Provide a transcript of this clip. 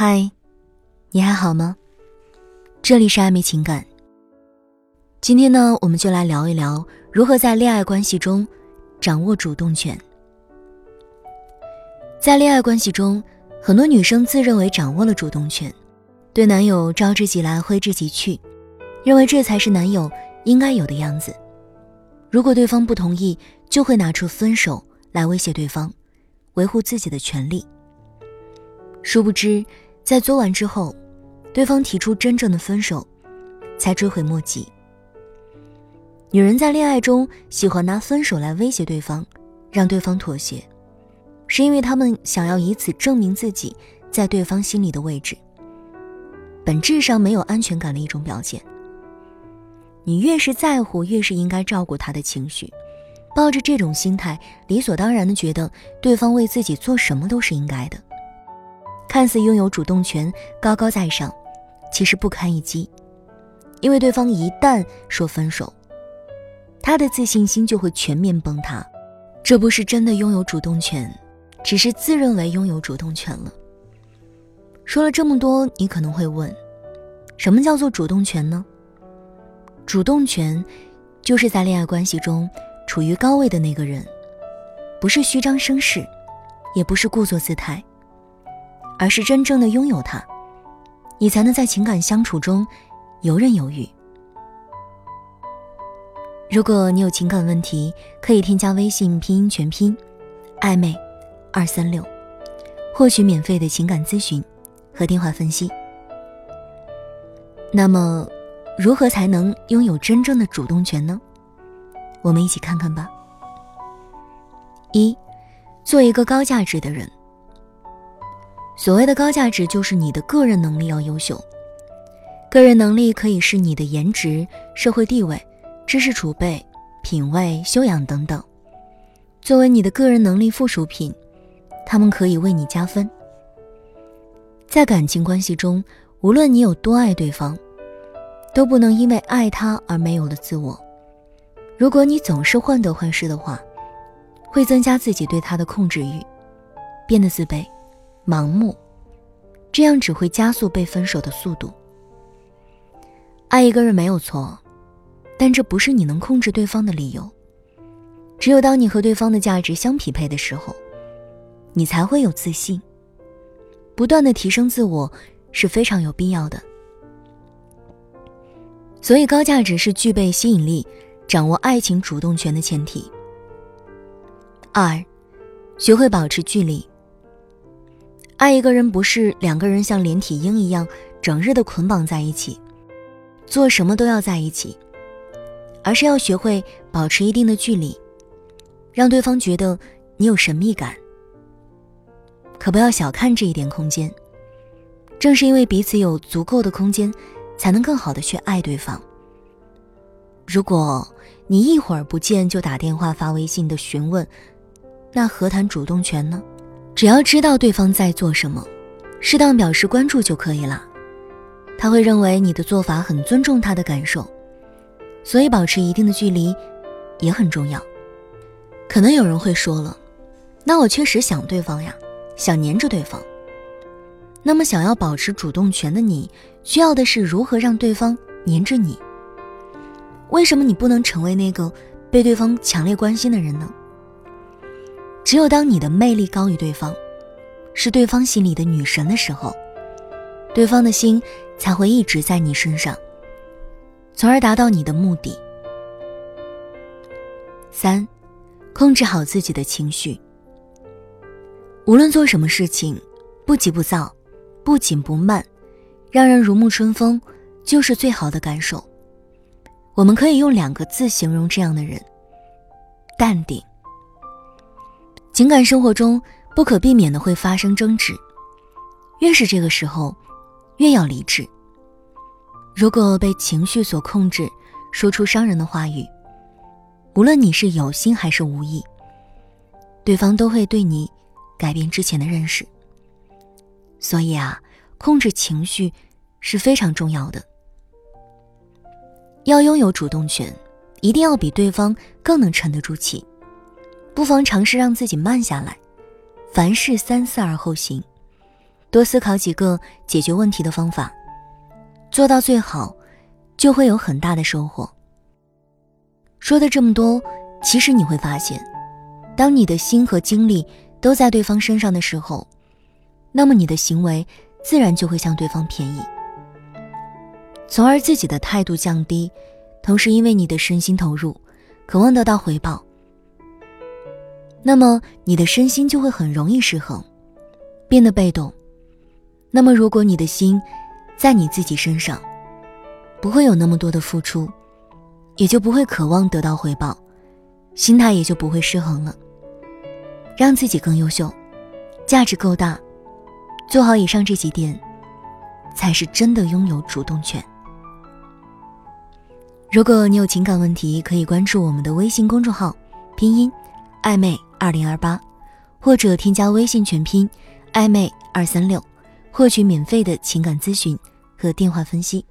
嗨，你还好吗？这里是暧昧情感。今天呢，我们就来聊一聊如何在恋爱关系中掌握主动权。在恋爱关系中，很多女生自认为掌握了主动权，对男友招之即来挥之即去，认为这才是男友应该有的样子。如果对方不同意，就会拿出分手来威胁对方，维护自己的权利。殊不知，在作完之后，对方提出真正的分手，才追悔莫及。女人在恋爱中喜欢拿分手来威胁对方，让对方妥协，是因为他们想要以此证明自己在对方心里的位置。本质上没有安全感的一种表现。你越是在乎，越是应该照顾他的情绪，抱着这种心态，理所当然的觉得对方为自己做什么都是应该的。看似拥有主动权，高高在上，其实不堪一击。因为对方一旦说分手，他的自信心就会全面崩塌。这不是真的拥有主动权，只是自认为拥有主动权了。说了这么多，你可能会问：什么叫做主动权呢？主动权，就是在恋爱关系中处于高位的那个人，不是虚张声势，也不是故作姿态。而是真正的拥有它，你才能在情感相处中游刃有余。如果你有情感问题，可以添加微信拼音全拼“暧昧二三六”，获取免费的情感咨询和电话分析。那么，如何才能拥有真正的主动权呢？我们一起看看吧。一，做一个高价值的人。所谓的高价值，就是你的个人能力要优秀。个人能力可以是你的颜值、社会地位、知识储备、品味、修养等等。作为你的个人能力附属品，他们可以为你加分。在感情关系中，无论你有多爱对方，都不能因为爱他而没有了自我。如果你总是患得患失的话，会增加自己对他的控制欲，变得自卑。盲目，这样只会加速被分手的速度。爱一个人没有错，但这不是你能控制对方的理由。只有当你和对方的价值相匹配的时候，你才会有自信。不断的提升自我是非常有必要的。所以，高价值是具备吸引力、掌握爱情主动权的前提。二，学会保持距离。爱一个人不是两个人像连体婴一样整日的捆绑在一起，做什么都要在一起，而是要学会保持一定的距离，让对方觉得你有神秘感。可不要小看这一点空间，正是因为彼此有足够的空间，才能更好的去爱对方。如果你一会儿不见就打电话发微信的询问，那何谈主动权呢？只要知道对方在做什么，适当表示关注就可以了。他会认为你的做法很尊重他的感受，所以保持一定的距离也很重要。可能有人会说了，那我确实想对方呀，想黏着对方。那么想要保持主动权的你，需要的是如何让对方黏着你？为什么你不能成为那个被对方强烈关心的人呢？只有当你的魅力高于对方，是对方心里的女神的时候，对方的心才会一直在你身上，从而达到你的目的。三，控制好自己的情绪。无论做什么事情，不急不躁，不紧不慢，让人如沐春风，就是最好的感受。我们可以用两个字形容这样的人：淡定。情感生活中不可避免的会发生争执，越是这个时候，越要理智。如果被情绪所控制，说出伤人的话语，无论你是有心还是无意，对方都会对你改变之前的认识。所以啊，控制情绪是非常重要的。要拥有主动权，一定要比对方更能沉得住气。不妨尝试让自己慢下来，凡事三思而后行，多思考几个解决问题的方法，做到最好，就会有很大的收获。说的这么多，其实你会发现，当你的心和精力都在对方身上的时候，那么你的行为自然就会向对方便宜，从而自己的态度降低，同时因为你的身心投入，渴望得到回报，那么你的身心就会很容易失衡，变得被动。那么，如果你的心在你自己身上，不会有那么多的付出，也就不会渴望得到回报，心态也就不会失衡了。让自己更优秀，价值够大，做好以上这几点，才是真的拥有主动权。如果你有情感问题，可以关注我们的微信公众号，拼音暧昧二零二八，或者添加微信全拼暧昧二三六。获取免费的情感咨询和电话分析。